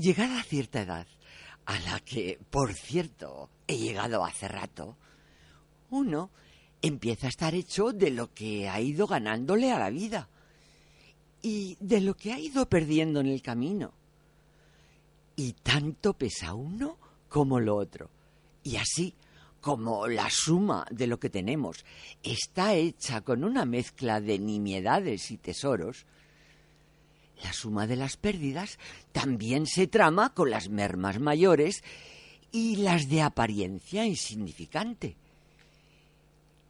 Llegada a cierta edad, a la que, por cierto, he llegado hace rato, uno empieza a estar hecho de lo que ha ido ganándole a la vida y de lo que ha ido perdiendo en el camino. Y tanto pesa uno como lo otro. Y así, como la suma de lo que tenemos está hecha con una mezcla de nimiedades y tesoros, la suma de las pérdidas también se trama con las mermas mayores y las de apariencia insignificante.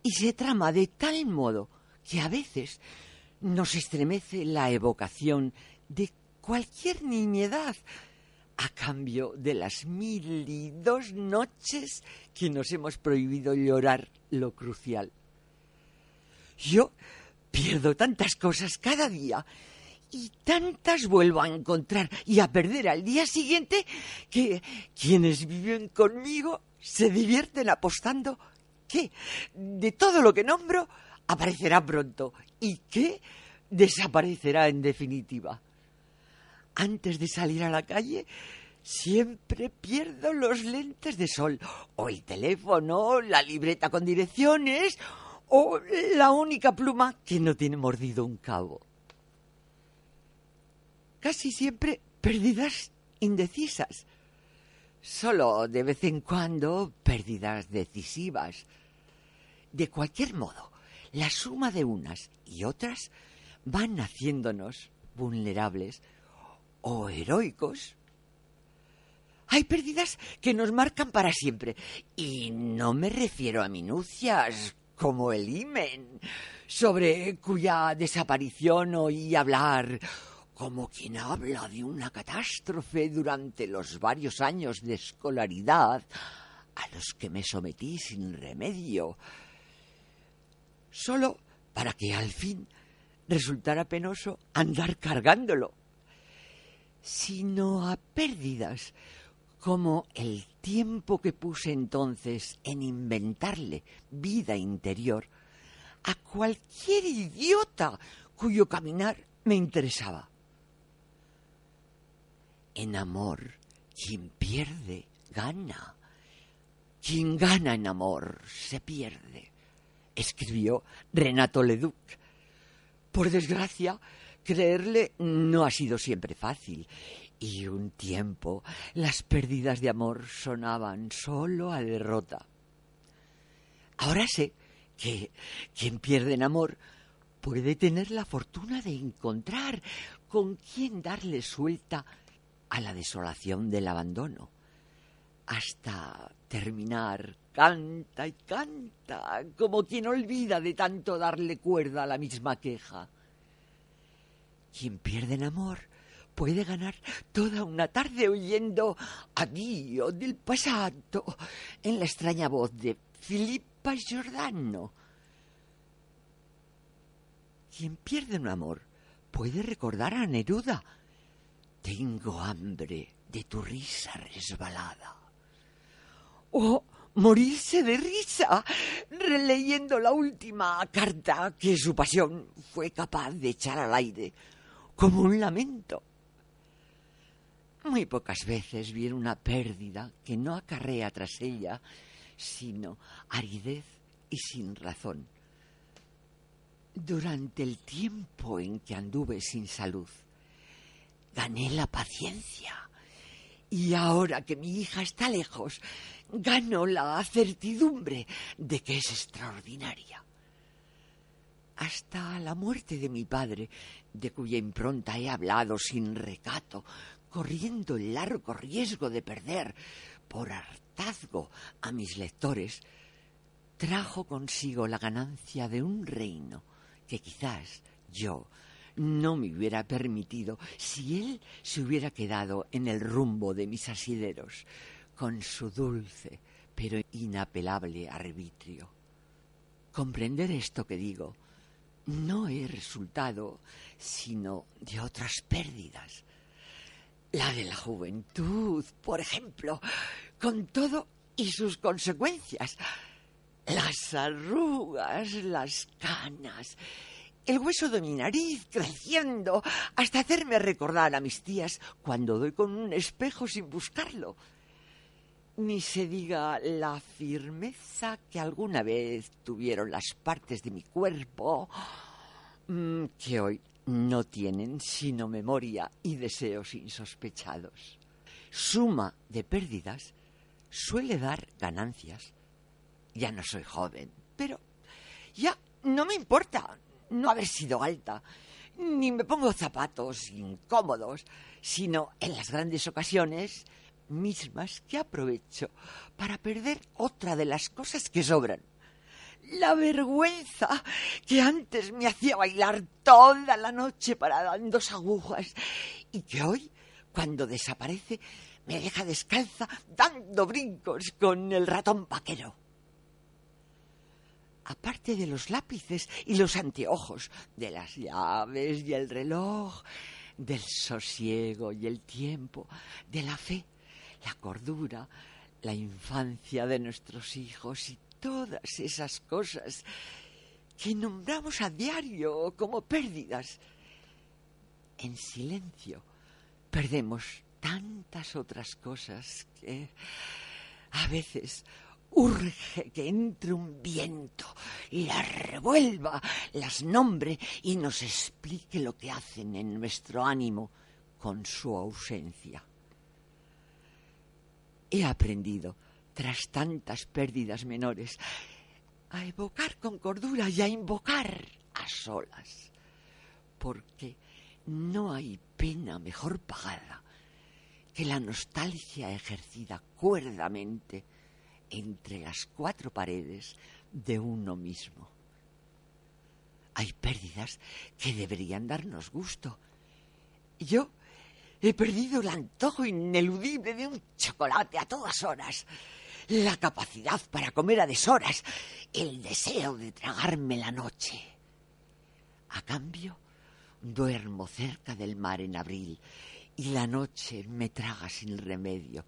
Y se trama de tal modo que a veces nos estremece la evocación de cualquier nimiedad a cambio de las mil y dos noches que nos hemos prohibido llorar lo crucial. Yo pierdo tantas cosas cada día y tantas vuelvo a encontrar y a perder al día siguiente que quienes viven conmigo se divierten apostando que de todo lo que nombro aparecerá pronto y que desaparecerá en definitiva. Antes de salir a la calle, siempre pierdo los lentes de sol, o el teléfono, la libreta con direcciones, o la única pluma que no tiene mordido un cabo. Casi siempre pérdidas indecisas. Solo de vez en cuando pérdidas decisivas. De cualquier modo, la suma de unas y otras van haciéndonos vulnerables o heroicos. Hay pérdidas que nos marcan para siempre. Y no me refiero a minucias como el imen, sobre cuya desaparición oí hablar como quien habla de una catástrofe durante los varios años de escolaridad a los que me sometí sin remedio, solo para que al fin resultara penoso andar cargándolo, sino a pérdidas como el tiempo que puse entonces en inventarle vida interior a cualquier idiota cuyo caminar me interesaba. En amor, quien pierde, gana. Quien gana en amor, se pierde, escribió Renato Leduc. Por desgracia, creerle no ha sido siempre fácil, y un tiempo las pérdidas de amor sonaban solo a derrota. Ahora sé que quien pierde en amor puede tener la fortuna de encontrar con quien darle suelta a la desolación del abandono, hasta terminar canta y canta, como quien olvida de tanto darle cuerda a la misma queja. Quien pierde en amor puede ganar toda una tarde oyendo Adiós del pasado en la extraña voz de Filippa Giordano. Quien pierde un amor puede recordar a Neruda. Tengo hambre de tu risa resbalada. O morirse de risa releyendo la última carta que su pasión fue capaz de echar al aire como un lamento. Muy pocas veces viene una pérdida que no acarrea tras ella sino aridez y sin razón. Durante el tiempo en que anduve sin salud, gané la paciencia. Y ahora que mi hija está lejos, gano la certidumbre de que es extraordinaria. Hasta la muerte de mi padre, de cuya impronta he hablado sin recato, corriendo el largo riesgo de perder por hartazgo a mis lectores, trajo consigo la ganancia de un reino que quizás yo no me hubiera permitido si él se hubiera quedado en el rumbo de mis asideros, con su dulce pero inapelable arbitrio. Comprender esto que digo no es resultado sino de otras pérdidas. La de la juventud, por ejemplo, con todo y sus consecuencias. Las arrugas, las canas, el hueso de mi nariz creciendo hasta hacerme recordar a mis tías cuando doy con un espejo sin buscarlo. Ni se diga la firmeza que alguna vez tuvieron las partes de mi cuerpo mm, que hoy no tienen sino memoria y deseos insospechados. Suma de pérdidas suele dar ganancias. Ya no soy joven, pero ya no me importa no haber sido alta, ni me pongo zapatos incómodos, sino en las grandes ocasiones mismas que aprovecho para perder otra de las cosas que sobran. La vergüenza que antes me hacía bailar toda la noche para dos agujas y que hoy, cuando desaparece, me deja descalza dando brincos con el ratón vaquero aparte de los lápices y los anteojos, de las llaves y el reloj, del sosiego y el tiempo, de la fe, la cordura, la infancia de nuestros hijos y todas esas cosas que nombramos a diario como pérdidas. En silencio perdemos tantas otras cosas que a veces Urge que entre un viento, las revuelva, las nombre y nos explique lo que hacen en nuestro ánimo con su ausencia. He aprendido, tras tantas pérdidas menores, a evocar con cordura y a invocar a solas, porque no hay pena mejor pagada que la nostalgia ejercida cuerdamente entre las cuatro paredes de uno mismo. Hay pérdidas que deberían darnos gusto. Yo he perdido el antojo ineludible de un chocolate a todas horas, la capacidad para comer a deshoras, el deseo de tragarme la noche. A cambio, duermo cerca del mar en abril y la noche me traga sin remedio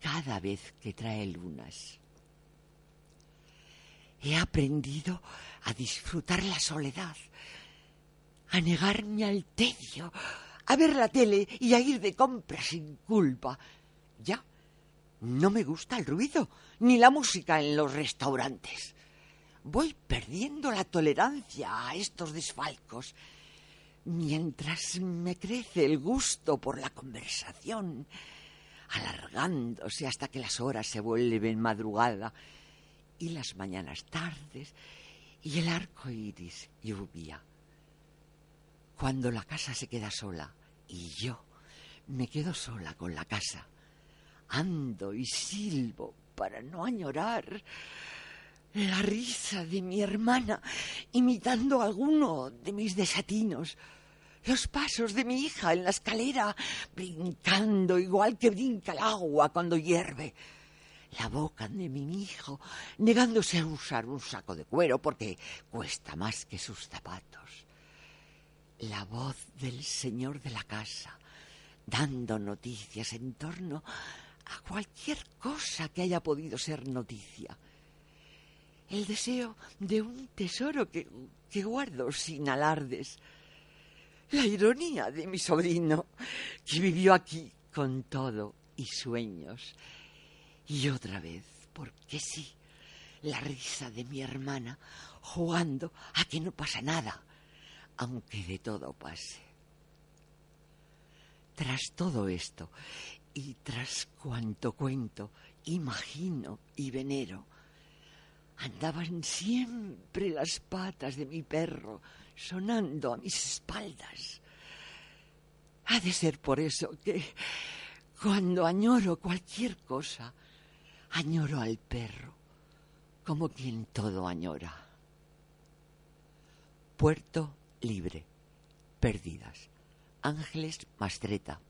cada vez que trae lunas he aprendido a disfrutar la soledad, a negarme al tedio, a ver la tele y a ir de compras sin culpa. Ya, no me gusta el ruido ni la música en los restaurantes. Voy perdiendo la tolerancia a estos desfalcos mientras me crece el gusto por la conversación, alargándose hasta que las horas se vuelven madrugada y las mañanas tardes y el arco iris lluvia. Cuando la casa se queda sola y yo me quedo sola con la casa, ando y silbo para no añorar la risa de mi hermana imitando alguno de mis desatinos, los pasos de mi hija en la escalera brincando igual que brinca el agua cuando hierve la boca de mi hijo, negándose a usar un saco de cuero porque cuesta más que sus zapatos. La voz del señor de la casa, dando noticias en torno a cualquier cosa que haya podido ser noticia. El deseo de un tesoro que, que guardo sin alardes. La ironía de mi sobrino, que vivió aquí con todo y sueños y otra vez, porque sí, la risa de mi hermana jugando a que no pasa nada, aunque de todo pase. Tras todo esto, y tras cuanto cuento, imagino y venero, andaban siempre las patas de mi perro sonando a mis espaldas. Ha de ser por eso que cuando añoro cualquier cosa, Añoro al perro, como quien todo añora. Puerto Libre. Pérdidas. Ángeles Mastreta.